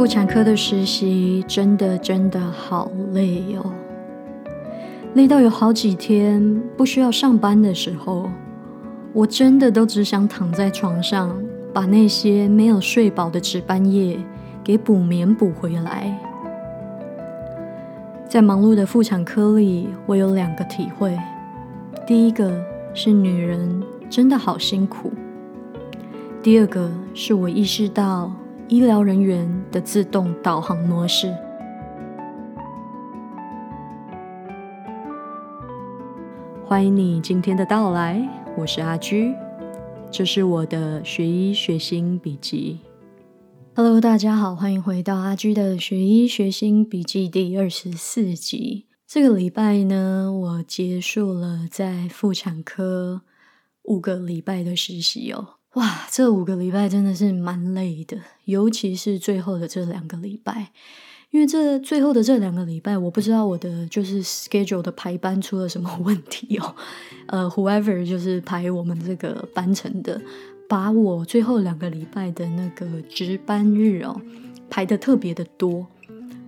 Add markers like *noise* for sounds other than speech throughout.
妇产科的实习真的真的好累哦，累到有好几天不需要上班的时候，我真的都只想躺在床上，把那些没有睡饱的值班夜给补眠补回来。在忙碌的妇产科里，我有两个体会：第一个是女人真的好辛苦；第二个是我意识到。医疗人员的自动导航模式。欢迎你今天的到来，我是阿居，这是我的学医学心笔记。Hello，大家好，欢迎回到阿居的学医学心笔记第二十四集。这个礼拜呢，我结束了在妇产科五个礼拜的实习哦。哇，这五个礼拜真的是蛮累的，尤其是最后的这两个礼拜，因为这最后的这两个礼拜，我不知道我的就是 schedule 的排班出了什么问题哦。呃，whoever 就是排我们这个班程的，把我最后两个礼拜的那个值班日哦排的特别的多，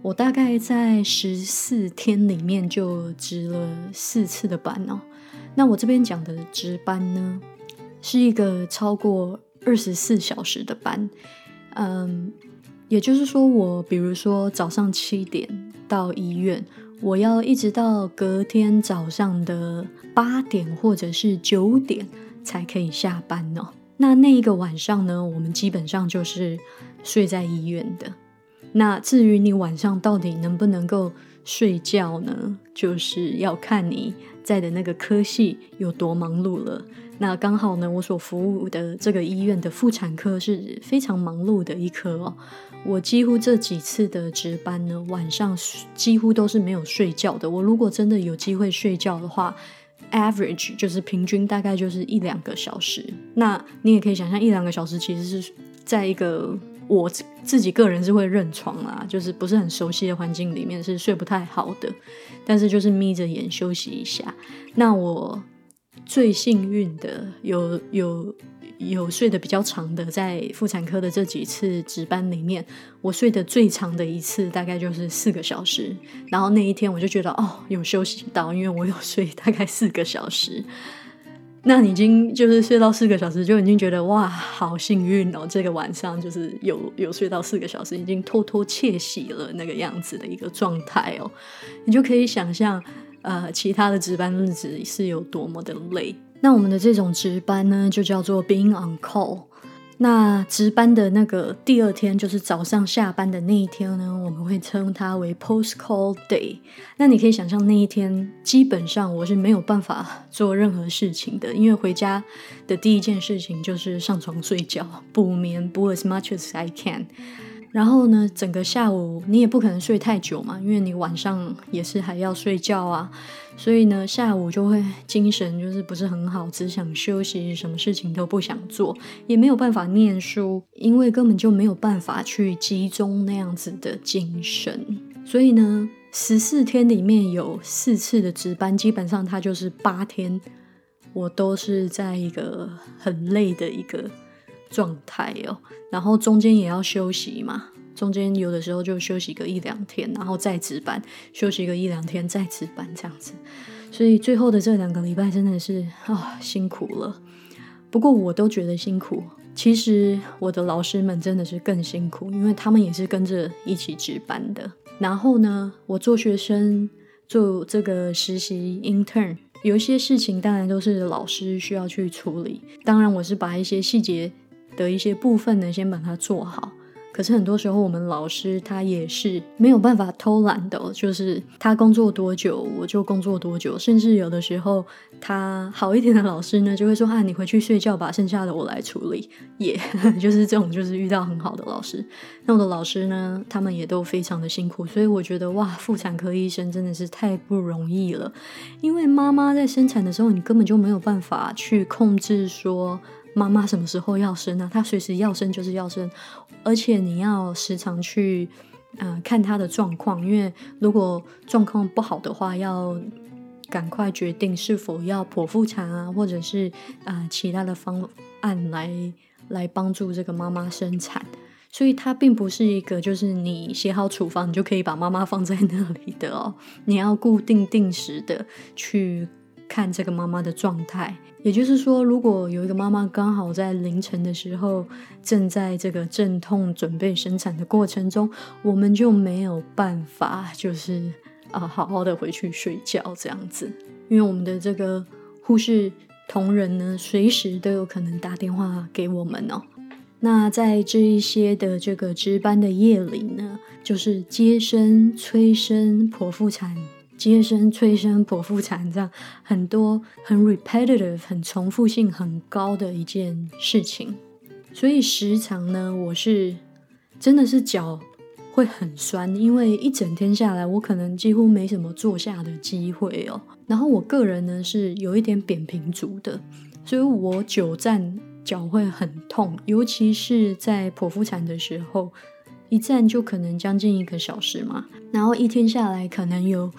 我大概在十四天里面就值了四次的班哦。那我这边讲的值班呢？是一个超过二十四小时的班，嗯，也就是说，我比如说早上七点到医院，我要一直到隔天早上的八点或者是九点才可以下班哦。那那一个晚上呢，我们基本上就是睡在医院的。那至于你晚上到底能不能够睡觉呢，就是要看你在的那个科系有多忙碌了。那刚好呢，我所服务的这个医院的妇产科是非常忙碌的一科哦。我几乎这几次的值班呢，晚上几乎都是没有睡觉的。我如果真的有机会睡觉的话，average 就是平均大概就是一两个小时。那你也可以想象，一两个小时其实是在一个我自己个人是会认床啊，就是不是很熟悉的环境里面是睡不太好的。但是就是眯着眼休息一下。那我。最幸运的有有有睡得比较长的，在妇产科的这几次值班里面，我睡得最长的一次大概就是四个小时。然后那一天我就觉得哦，有休息到，因为我有睡大概四个小时。*laughs* 那你已经就是睡到四个小时，就已经觉得哇，好幸运哦！这个晚上就是有有睡到四个小时，已经偷偷窃喜了那个样子的一个状态哦。你就可以想象。呃，其他的值班日子是有多么的累。那我们的这种值班呢，就叫做 being on call。那值班的那个第二天，就是早上下班的那一天呢，我们会称它为 post call day。那你可以想象那一天，基本上我是没有办法做任何事情的，因为回家的第一件事情就是上床睡觉，补眠，补 as much as I can。然后呢，整个下午你也不可能睡太久嘛，因为你晚上也是还要睡觉啊，所以呢，下午就会精神就是不是很好，只想休息，什么事情都不想做，也没有办法念书，因为根本就没有办法去集中那样子的精神。所以呢，十四天里面有四次的值班，基本上它就是八天，我都是在一个很累的一个。状态哦，然后中间也要休息嘛，中间有的时候就休息个一两天，然后再值班，休息个一两天再值班这样子，所以最后的这两个礼拜真的是啊辛苦了。不过我都觉得辛苦，其实我的老师们真的是更辛苦，因为他们也是跟着一起值班的。然后呢，我做学生做这个实习 intern，有一些事情当然都是老师需要去处理，当然我是把一些细节。的一些部分呢，先把它做好。可是很多时候，我们老师他也是没有办法偷懒的，就是他工作多久，我就工作多久。甚至有的时候，他好一点的老师呢，就会说：“啊，你回去睡觉吧，剩下的我来处理。”也 *laughs* 就是这种，就是遇到很好的老师。那我的老师呢，他们也都非常的辛苦。所以我觉得，哇，妇产科医生真的是太不容易了。因为妈妈在生产的时候，你根本就没有办法去控制说。妈妈什么时候要生呢？她随时要生就是要生，而且你要时常去，呃，看她的状况，因为如果状况不好的话，要赶快决定是否要剖腹产啊，或者是啊其他的方案来来帮助这个妈妈生产。所以它并不是一个就是你写好处方你就可以把妈妈放在那里的哦，*laughs* 你要固定定时的去看这个妈妈的状态。也就是说，如果有一个妈妈刚好在凌晨的时候正在这个阵痛准备生产的过程中，我们就没有办法就是啊好好的回去睡觉这样子，因为我们的这个护士同仁呢，随时都有可能打电话给我们哦。那在这一些的这个值班的夜里呢，就是接生、催生、剖腹产。接生、催生、剖腹产，这样很多很 repetitive、很重复性很高的一件事情，所以时常呢，我是真的是脚会很酸，因为一整天下来，我可能几乎没什么坐下的机会哦。然后我个人呢是有一点扁平足的，所以我久站脚会很痛，尤其是在剖腹产的时候，一站就可能将近一个小时嘛，然后一天下来可能有。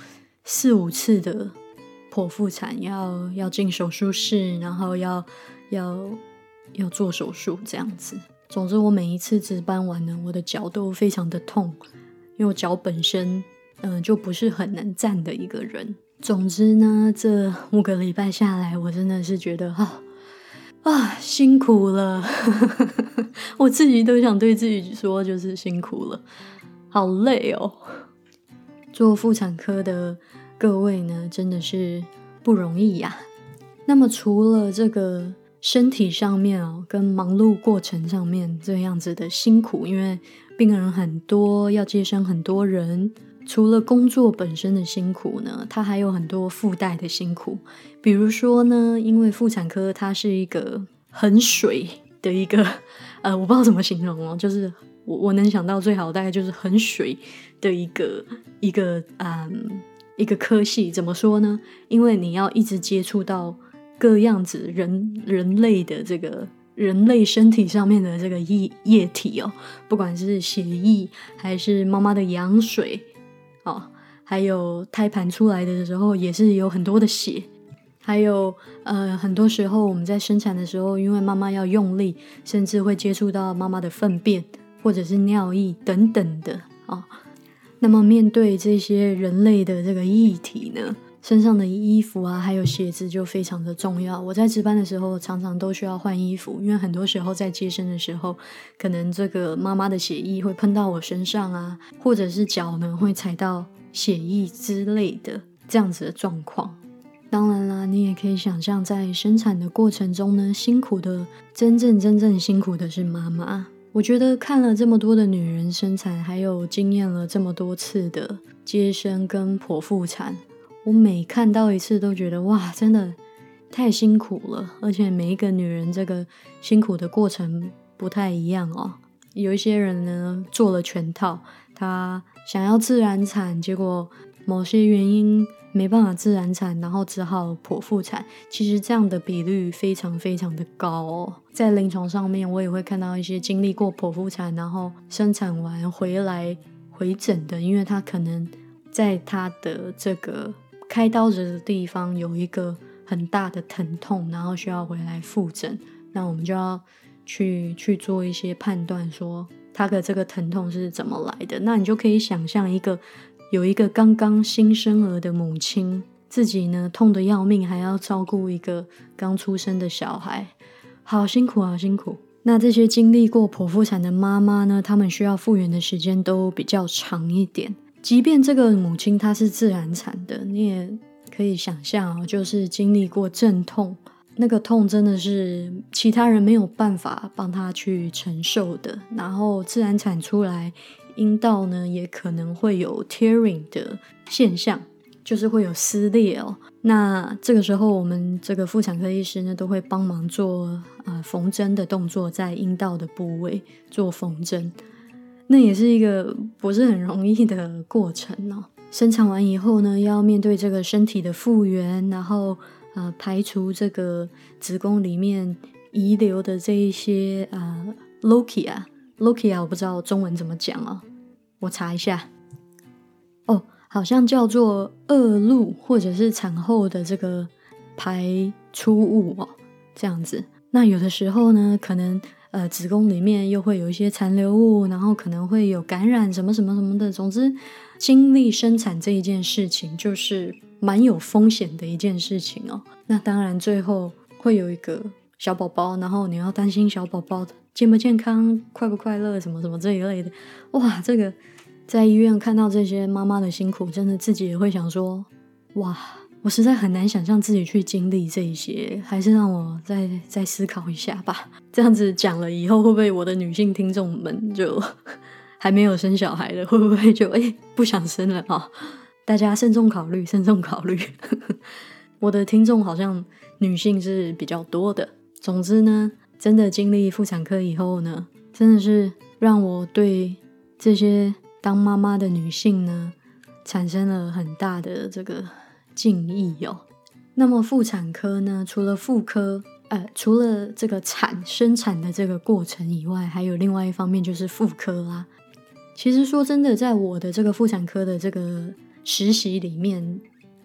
四五次的剖腹产，要要进手术室，然后要要要做手术这样子。总之，我每一次值班完呢，我的脚都非常的痛，因为我脚本身嗯就不是很能站的一个人。总之呢，这五个礼拜下来，我真的是觉得啊啊辛苦了，*laughs* 我自己都想对自己说，就是辛苦了，好累哦。做妇产科的各位呢，真的是不容易呀。那么除了这个身体上面哦，跟忙碌过程上面这样子的辛苦，因为病人很多，要接生很多人，除了工作本身的辛苦呢，它还有很多附带的辛苦。比如说呢，因为妇产科它是一个很水的一个，呃，我不知道怎么形容哦，就是我我能想到最好大概就是很水。的一个一个嗯一个科系怎么说呢？因为你要一直接触到各样子人人类的这个人类身体上面的这个液液体哦，不管是血液还是妈妈的羊水哦，还有胎盘出来的时候也是有很多的血，还有呃很多时候我们在生产的时候，因为妈妈要用力，甚至会接触到妈妈的粪便或者是尿液等等的啊。那么面对这些人类的这个议题呢，身上的衣服啊，还有鞋子就非常的重要。我在值班的时候，常常都需要换衣服，因为很多时候在接生的时候，可能这个妈妈的血液会喷到我身上啊，或者是脚呢会踩到血液之类的这样子的状况。当然啦，你也可以想象，在生产的过程中呢，辛苦的真正真正辛苦的是妈妈。我觉得看了这么多的女人生产，还有经验了这么多次的接生跟剖腹产，我每看到一次都觉得哇，真的太辛苦了。而且每一个女人这个辛苦的过程不太一样哦。有一些人呢做了全套，她想要自然产，结果某些原因。没办法自然产，然后只好剖腹产。其实这样的比率非常非常的高哦。在临床上面，我也会看到一些经历过剖腹产，然后生产完回来回诊的，因为他可能在他的这个开刀的地方有一个很大的疼痛，然后需要回来复诊。那我们就要去去做一些判断，说他的这个疼痛是怎么来的。那你就可以想象一个。有一个刚刚新生儿的母亲，自己呢痛得要命，还要照顾一个刚出生的小孩，好辛苦，好辛苦。那这些经历过剖腹产的妈妈呢，她们需要复原的时间都比较长一点。即便这个母亲她是自然产的，你也可以想象哦，就是经历过阵痛，那个痛真的是其他人没有办法帮她去承受的。然后自然产出来。阴道呢也可能会有 tearing 的现象，就是会有撕裂哦。那这个时候，我们这个妇产科医师呢都会帮忙做啊缝针的动作，在阴道的部位做缝针。那也是一个不是很容易的过程哦。生产完以后呢，要面对这个身体的复原，然后啊排除这个子宫里面遗留的这一些啊 loki 啊。Loki 啊，我不知道中文怎么讲哦，我查一下。哦，好像叫做恶露，或者是产后的这个排出物哦，这样子。那有的时候呢，可能呃子宫里面又会有一些残留物，然后可能会有感染什么什么什么的。总之，经历生产这一件事情就是蛮有风险的一件事情哦。那当然，最后会有一个小宝宝，然后你要担心小宝宝的健不健康、快不快乐什么什么这一类的。哇，这个在医院看到这些妈妈的辛苦，真的自己也会想说，哇。我实在很难想象自己去经历这一些，还是让我再再思考一下吧。这样子讲了以后，会不会我的女性听众们就还没有生小孩的，会不会就哎不想生了啊？大家慎重考虑，慎重考虑。*laughs* 我的听众好像女性是比较多的。总之呢，真的经历妇产科以后呢，真的是让我对这些当妈妈的女性呢，产生了很大的这个。敬意哦。那么妇产科呢？除了妇科，呃，除了这个产生产的这个过程以外，还有另外一方面就是妇科啦。其实说真的，在我的这个妇产科的这个实习里面，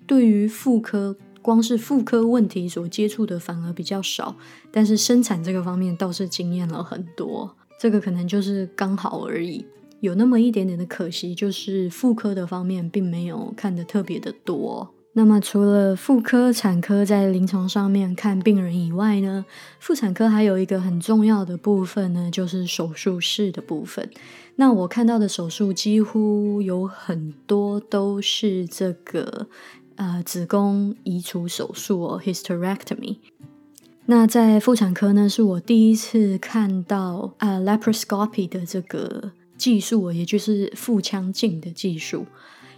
对于妇科，光是妇科问题所接触的反而比较少，但是生产这个方面倒是经验了很多。这个可能就是刚好而已，有那么一点点的可惜，就是妇科的方面并没有看得特别的多。那么，除了妇科、产科在临床上面看病人以外呢，妇产科还有一个很重要的部分呢，就是手术室的部分。那我看到的手术几乎有很多都是这个呃子宫移除手术哦，hysterectomy。那在妇产科呢，是我第一次看到啊 laparoscopy 的这个技术，也就是腹腔镜的技术。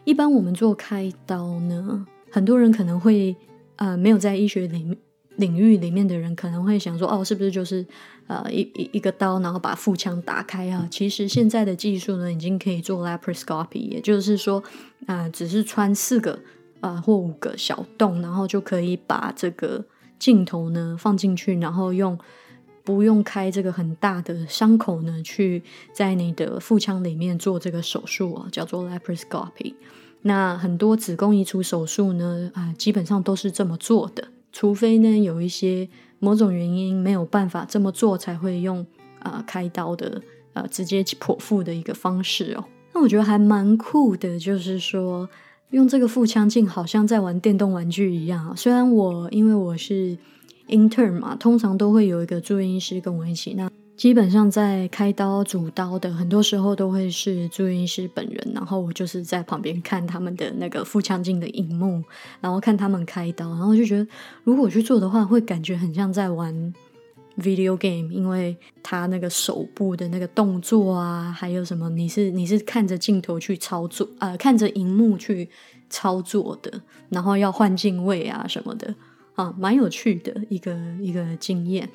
一般我们做开刀呢。很多人可能会，呃，没有在医学领领域里面的人可能会想说，哦，是不是就是呃一一一个刀，然后把腹腔打开啊？其实现在的技术呢，已经可以做 laparoscopy，也就是说，啊，只是穿四个啊或五个小洞，然后就可以把这个镜头呢放进去，然后用不用开这个很大的伤口呢，去在你的腹腔里面做这个手术啊，叫做 laparoscopy。那很多子宫移除手术呢，啊，基本上都是这么做的，除非呢有一些某种原因没有办法这么做，才会用啊开刀的，呃，直接剖腹的一个方式哦。那我觉得还蛮酷的，就是说用这个腹腔镜，好像在玩电动玩具一样。虽然我因为我是 intern 嘛，通常都会有一个住院医师跟我一起那。基本上在开刀、主刀的，很多时候都会是住院医师本人，然后我就是在旁边看他们的那个腹腔镜的荧幕，然后看他们开刀，然后就觉得如果去做的话，会感觉很像在玩 video game，因为他那个手部的那个动作啊，还有什么，你是你是看着镜头去操作，呃，看着荧幕去操作的，然后要换镜位啊什么的，啊，蛮有趣的一个一个经验。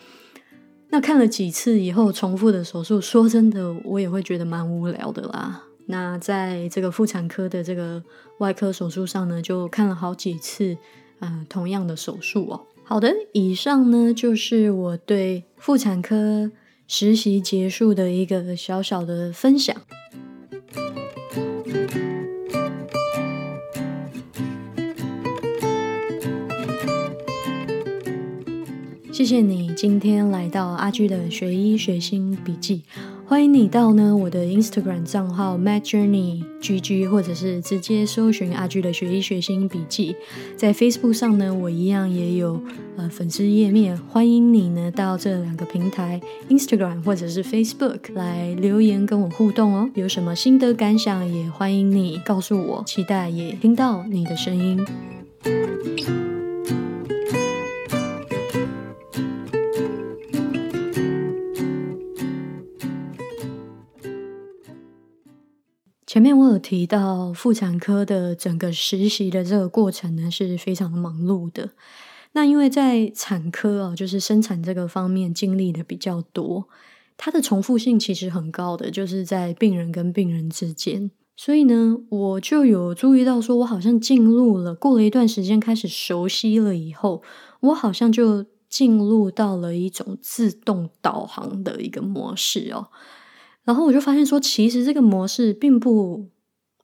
那看了几次以后，重复的手术，说真的，我也会觉得蛮无聊的啦。那在这个妇产科的这个外科手术上呢，就看了好几次，呃，同样的手术哦。好的，以上呢就是我对妇产科实习结束的一个小小的分享。谢谢你今天来到阿居的学医学心笔记，欢迎你到呢我的 Instagram 账号 Mad Journey GG，或者是直接搜寻阿居的学医学心笔记。在 Facebook 上呢，我一样也有呃粉丝页面，欢迎你呢到这两个平台 Instagram 或者是 Facebook 来留言跟我互动哦。有什么心得感想，也欢迎你告诉我，期待也听到你的声音。前面我有提到妇产科的整个实习的这个过程呢，是非常忙碌的。那因为在产科啊，就是生产这个方面经历的比较多，它的重复性其实很高的，就是在病人跟病人之间。所以呢，我就有注意到，说我好像进入了过了一段时间，开始熟悉了以后，我好像就进入到了一种自动导航的一个模式哦。然后我就发现说，其实这个模式并不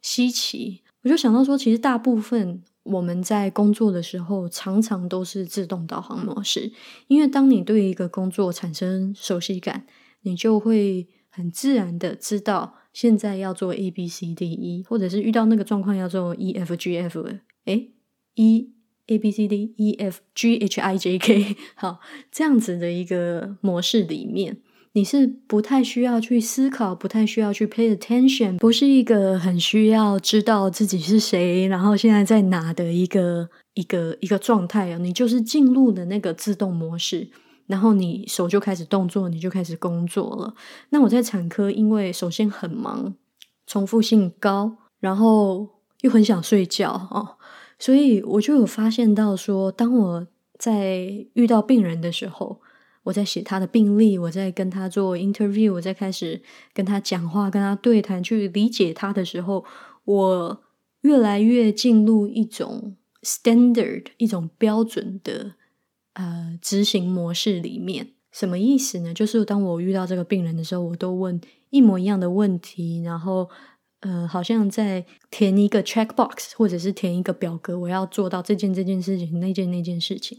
稀奇。我就想到说，其实大部分我们在工作的时候，常常都是自动导航模式。因为当你对一个工作产生熟悉感，你就会很自然的知道现在要做 A B C D E，或者是遇到那个状况要做 E F G F，哎，E A B C D E F G H I J K，好，这样子的一个模式里面。你是不太需要去思考，不太需要去 pay attention，不是一个很需要知道自己是谁，然后现在在哪的一个一个一个状态啊。你就是进入的那个自动模式，然后你手就开始动作，你就开始工作了。那我在产科，因为首先很忙，重复性高，然后又很想睡觉啊，所以我就有发现到说，当我在遇到病人的时候。我在写他的病历，我在跟他做 interview，我在开始跟他讲话、跟他对谈，去理解他的时候，我越来越进入一种 standard、一种标准的呃执行模式里面。什么意思呢？就是当我遇到这个病人的时候，我都问一模一样的问题，然后。呃，好像在填一个 check box，或者是填一个表格，我要做到这件这件事情，那件那件事情。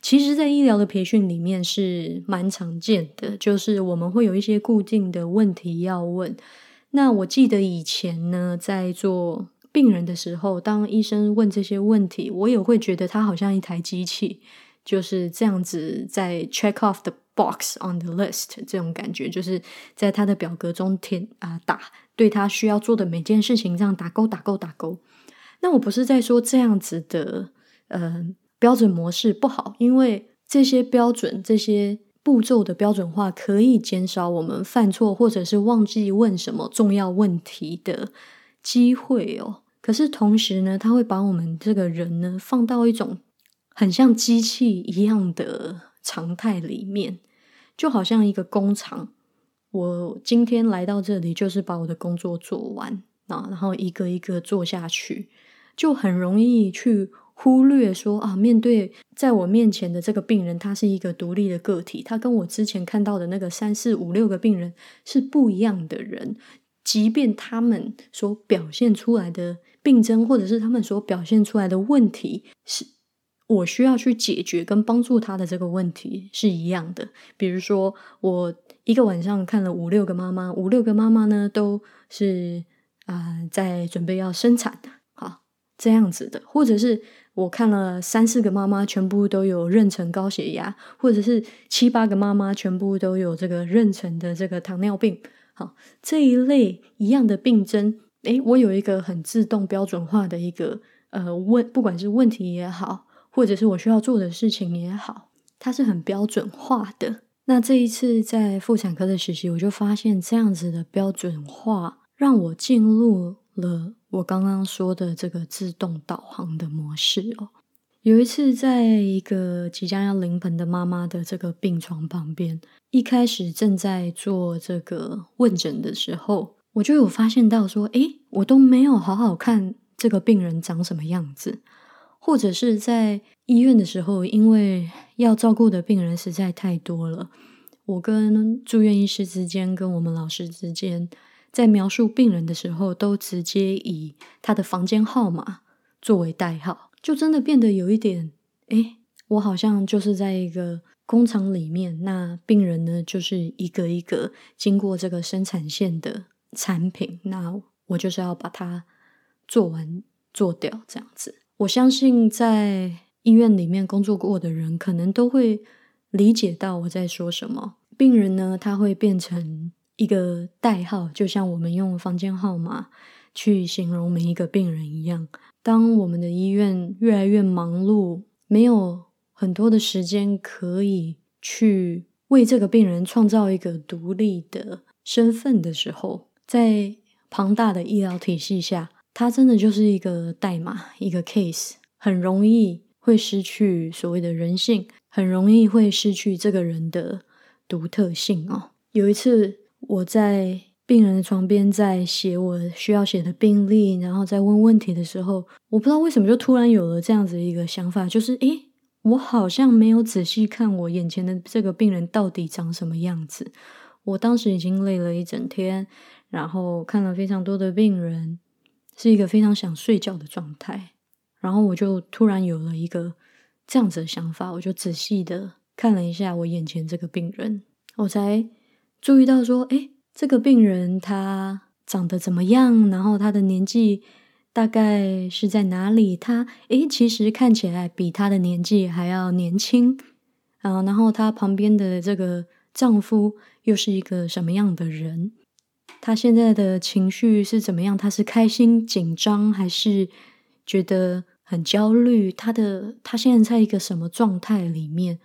其实，在医疗的培训里面是蛮常见的，就是我们会有一些固定的问题要问。那我记得以前呢，在做病人的时候，当医生问这些问题，我也会觉得他好像一台机器，就是这样子在 check off the box on the list，这种感觉，就是在他的表格中填啊打。对他需要做的每件事情，这样打勾打勾打勾。那我不是在说这样子的呃标准模式不好，因为这些标准、这些步骤的标准化可以减少我们犯错或者是忘记问什么重要问题的机会哦。可是同时呢，它会把我们这个人呢放到一种很像机器一样的常态里面，就好像一个工厂。我今天来到这里，就是把我的工作做完啊，然后一个一个做下去，就很容易去忽略说啊，面对在我面前的这个病人，他是一个独立的个体，他跟我之前看到的那个三四五六个病人是不一样的人，即便他们所表现出来的病症，或者是他们所表现出来的问题，是我需要去解决跟帮助他的这个问题是一样的，比如说我。一个晚上看了五六个妈妈，五六个妈妈呢都是啊在准备要生产，好这样子的，或者是我看了三四个妈妈，全部都有妊娠高血压，或者是七八个妈妈全部都有这个妊娠的这个糖尿病，好这一类一样的病症，诶，我有一个很自动标准化的一个呃问，不管是问题也好，或者是我需要做的事情也好，它是很标准化的。那这一次在妇产科的实习，我就发现这样子的标准化，让我进入了我刚刚说的这个自动导航的模式哦。有一次，在一个即将要临盆的妈妈的这个病床旁边，一开始正在做这个问诊的时候，我就有发现到说，诶，我都没有好好看这个病人长什么样子。或者是在医院的时候，因为要照顾的病人实在太多了，我跟住院医师之间、跟我们老师之间，在描述病人的时候，都直接以他的房间号码作为代号，就真的变得有一点，诶，我好像就是在一个工厂里面，那病人呢，就是一个一个经过这个生产线的产品，那我就是要把它做完做掉，这样子。我相信在医院里面工作过的人，可能都会理解到我在说什么。病人呢，他会变成一个代号，就像我们用房间号码去形容每一个病人一样。当我们的医院越来越忙碌，没有很多的时间可以去为这个病人创造一个独立的身份的时候，在庞大的医疗体系下。它真的就是一个代码，一个 case，很容易会失去所谓的人性，很容易会失去这个人的独特性哦。有一次，我在病人的床边在写我需要写的病历，然后在问问题的时候，我不知道为什么就突然有了这样子一个想法，就是诶，我好像没有仔细看我眼前的这个病人到底长什么样子。我当时已经累了一整天，然后看了非常多的病人。是一个非常想睡觉的状态，然后我就突然有了一个这样子的想法，我就仔细的看了一下我眼前这个病人，我才注意到说，哎，这个病人他长得怎么样？然后他的年纪大概是在哪里？他哎，其实看起来比他的年纪还要年轻啊。然后他旁边的这个丈夫又是一个什么样的人？他现在的情绪是怎么样？他是开心、紧张，还是觉得很焦虑？他的他现在在一个什么状态里面？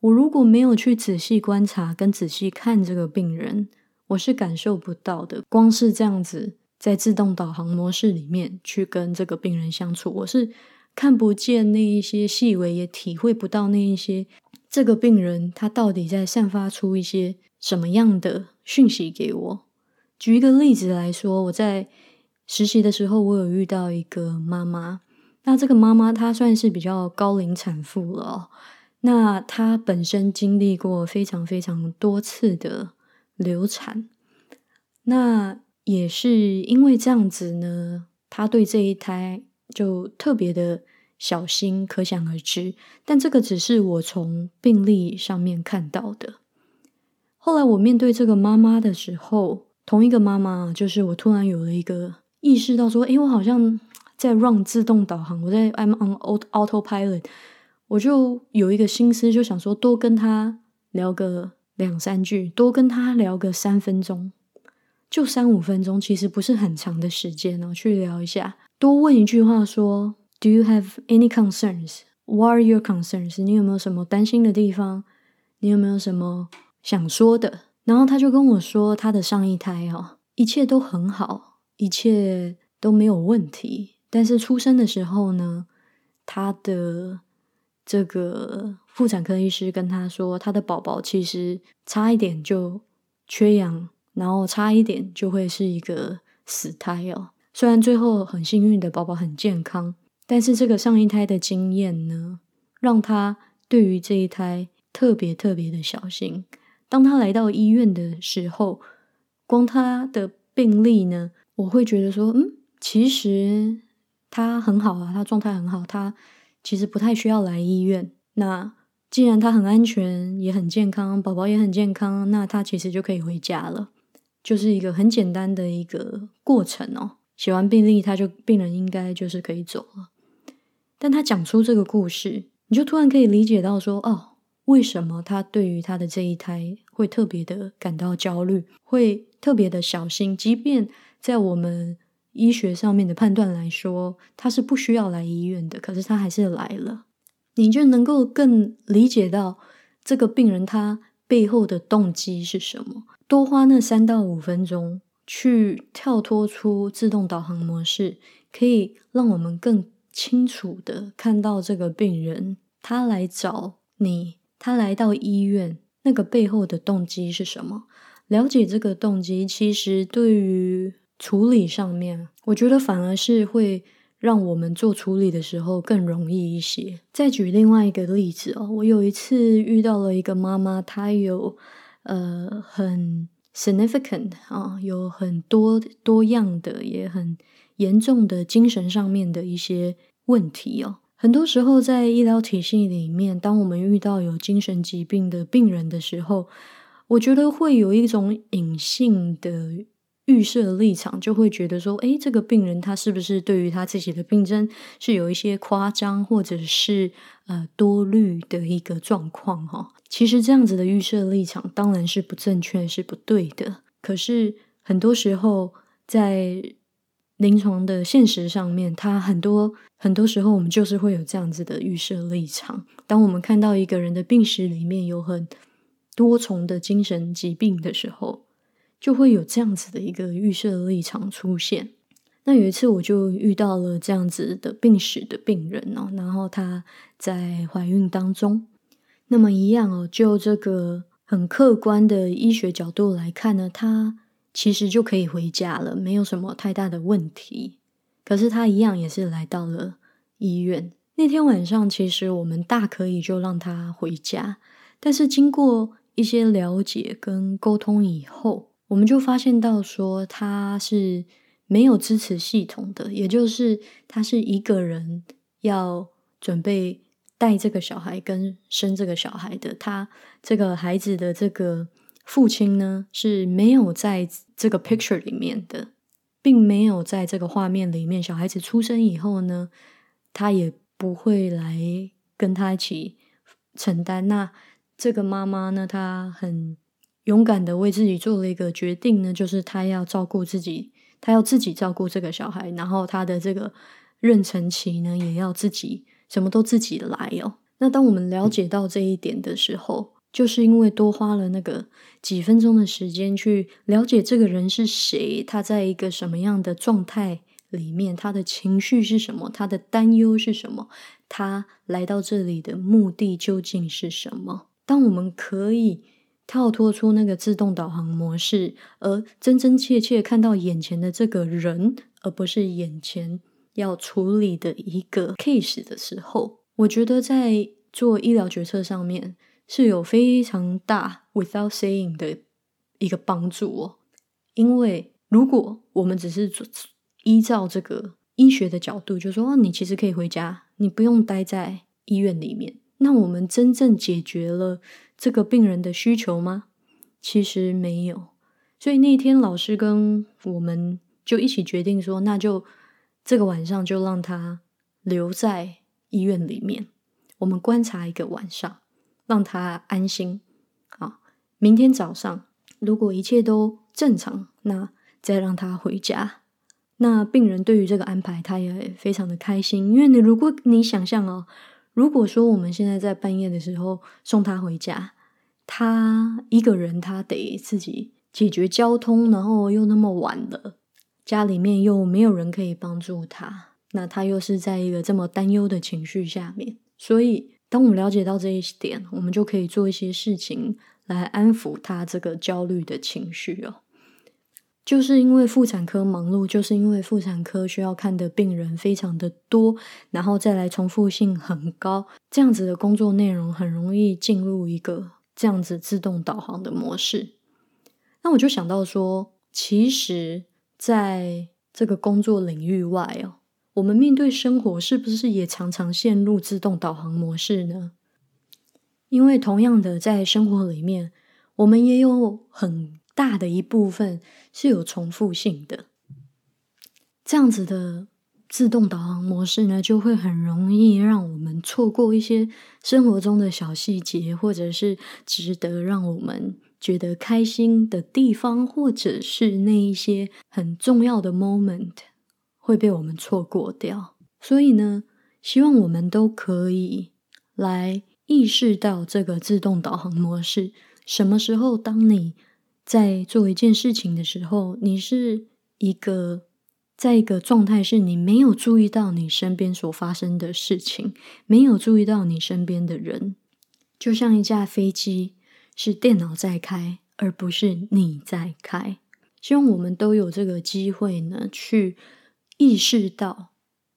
我如果没有去仔细观察跟仔细看这个病人，我是感受不到的。光是这样子在自动导航模式里面去跟这个病人相处，我是看不见那一些细微，也体会不到那一些这个病人他到底在散发出一些什么样的讯息给我。举一个例子来说，我在实习的时候，我有遇到一个妈妈，那这个妈妈她算是比较高龄产妇了。那她本身经历过非常非常多次的流产，那也是因为这样子呢，她对这一胎就特别的小心，可想而知。但这个只是我从病历上面看到的。后来我面对这个妈妈的时候，同一个妈妈，就是我突然有了一个意识到说，诶，我好像在 run 自动导航，我在 I'm on autopilot。我就有一个心思，就想说多跟他聊个两三句，多跟他聊个三分钟，就三五分钟，其实不是很长的时间哦。去聊一下，多问一句话说：“Do you have any concerns? What are your concerns？” 你有没有什么担心的地方？你有没有什么想说的？然后他就跟我说，他的上一胎哦，一切都很好，一切都没有问题。但是出生的时候呢，他的这个妇产科医师跟他说，他的宝宝其实差一点就缺氧，然后差一点就会是一个死胎哦。虽然最后很幸运的宝宝很健康，但是这个上一胎的经验呢，让他对于这一胎特别特别的小心。当他来到医院的时候，光他的病历呢，我会觉得说，嗯，其实他很好啊，他状态很好，他。其实不太需要来医院。那既然他很安全，也很健康，宝宝也很健康，那他其实就可以回家了。就是一个很简单的一个过程哦。写完病历，他就病人应该就是可以走了。但他讲出这个故事，你就突然可以理解到说，哦，为什么他对于他的这一胎会特别的感到焦虑，会特别的小心，即便在我们。医学上面的判断来说，他是不需要来医院的，可是他还是来了，你就能够更理解到这个病人他背后的动机是什么。多花那三到五分钟去跳脱出自动导航模式，可以让我们更清楚的看到这个病人他来找你，他来到医院那个背后的动机是什么。了解这个动机，其实对于处理上面，我觉得反而是会让我们做处理的时候更容易一些。再举另外一个例子哦，我有一次遇到了一个妈妈，她有呃很 significant 啊，有很多多样的也很严重的精神上面的一些问题哦。很多时候在医疗体系里面，当我们遇到有精神疾病的病人的时候，我觉得会有一种隐性的。预设立场就会觉得说，诶，这个病人他是不是对于他自己的病症是有一些夸张或者是呃多虑的一个状况哈？其实这样子的预设立场当然是不正确，是不对的。可是很多时候在临床的现实上面，他很多很多时候我们就是会有这样子的预设立场。当我们看到一个人的病史里面有很多重的精神疾病的时候，就会有这样子的一个预设立场出现。那有一次，我就遇到了这样子的病史的病人哦，然后她在怀孕当中。那么一样哦，就这个很客观的医学角度来看呢，她其实就可以回家了，没有什么太大的问题。可是他一样也是来到了医院。那天晚上，其实我们大可以就让他回家，但是经过一些了解跟沟通以后。我们就发现到说他是没有支持系统的，也就是他是一个人要准备带这个小孩跟生这个小孩的。他这个孩子的这个父亲呢是没有在这个 picture 里面的，并没有在这个画面里面。小孩子出生以后呢，他也不会来跟他一起承担。那这个妈妈呢，她很勇敢的为自己做了一个决定呢，就是她要照顾自己，她要自己照顾这个小孩，然后她的这个妊娠期呢，也要自己什么都自己来哦。那当我们了解到这一点的时候，就是因为多花了那个几分钟的时间去了解这个人是谁，他在一个什么样的状态里面，他的情绪是什么，他的担忧是什么，他来到这里的目的究竟是什么？当我们可以跳脱出那个自动导航模式，而真真切切看到眼前的这个人，而不是眼前要处理的一个 case 的时候，我觉得在做医疗决策上面。是有非常大 without saying 的一个帮助哦，因为如果我们只是依照这个医学的角度，就说，你其实可以回家，你不用待在医院里面，那我们真正解决了这个病人的需求吗？其实没有。所以那天老师跟我们就一起决定说，那就这个晚上就让他留在医院里面，我们观察一个晚上。让他安心啊！明天早上如果一切都正常，那再让他回家。那病人对于这个安排，他也非常的开心。因为你如果你想象哦，如果说我们现在在半夜的时候送他回家，他一个人他得自己解决交通，然后又那么晚了，家里面又没有人可以帮助他，那他又是在一个这么担忧的情绪下面，所以。当我们了解到这一点，我们就可以做一些事情来安抚他这个焦虑的情绪哦。就是因为妇产科忙碌，就是因为妇产科需要看的病人非常的多，然后再来重复性很高，这样子的工作内容很容易进入一个这样子自动导航的模式。那我就想到说，其实在这个工作领域外哦。我们面对生活，是不是也常常陷入自动导航模式呢？因为同样的，在生活里面，我们也有很大的一部分是有重复性的。这样子的自动导航模式呢，就会很容易让我们错过一些生活中的小细节，或者是值得让我们觉得开心的地方，或者是那一些很重要的 moment。会被我们错过掉，所以呢，希望我们都可以来意识到这个自动导航模式。什么时候，当你在做一件事情的时候，你是一个在一个状态，是你没有注意到你身边所发生的事情，没有注意到你身边的人，就像一架飞机是电脑在开，而不是你在开。希望我们都有这个机会呢，去。意识到，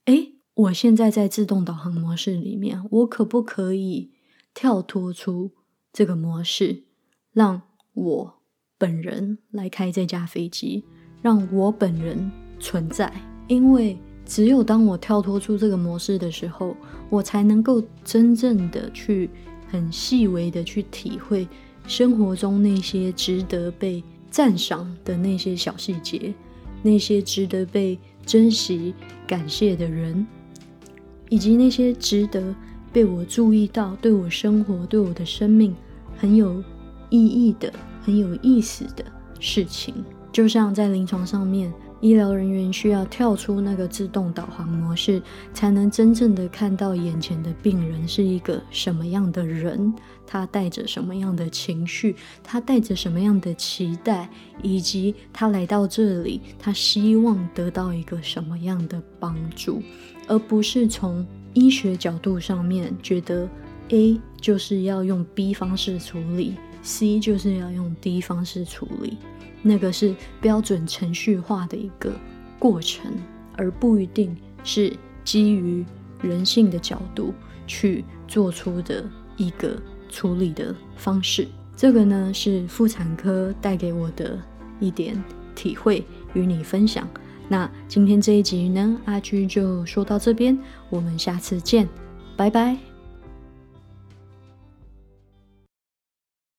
哎，我现在在自动导航模式里面，我可不可以跳脱出这个模式，让我本人来开这架飞机，让我本人存在？因为只有当我跳脱出这个模式的时候，我才能够真正的去很细微的去体会生活中那些值得被赞赏的那些小细节，那些值得被。珍惜、感谢的人，以及那些值得被我注意到、对我生活、对我的生命很有意义的、很有意思的事情，就像在临床上面。医疗人员需要跳出那个自动导航模式，才能真正的看到眼前的病人是一个什么样的人，他带着什么样的情绪，他带着什么样的期待，以及他来到这里，他希望得到一个什么样的帮助，而不是从医学角度上面觉得 A 就是要用 B 方式处理，C 就是要用 D 方式处理。那个是标准程序化的一个过程，而不一定是基于人性的角度去做出的一个处理的方式。这个呢是妇产科带给我的一点体会，与你分享。那今天这一集呢，阿居就说到这边，我们下次见，拜拜。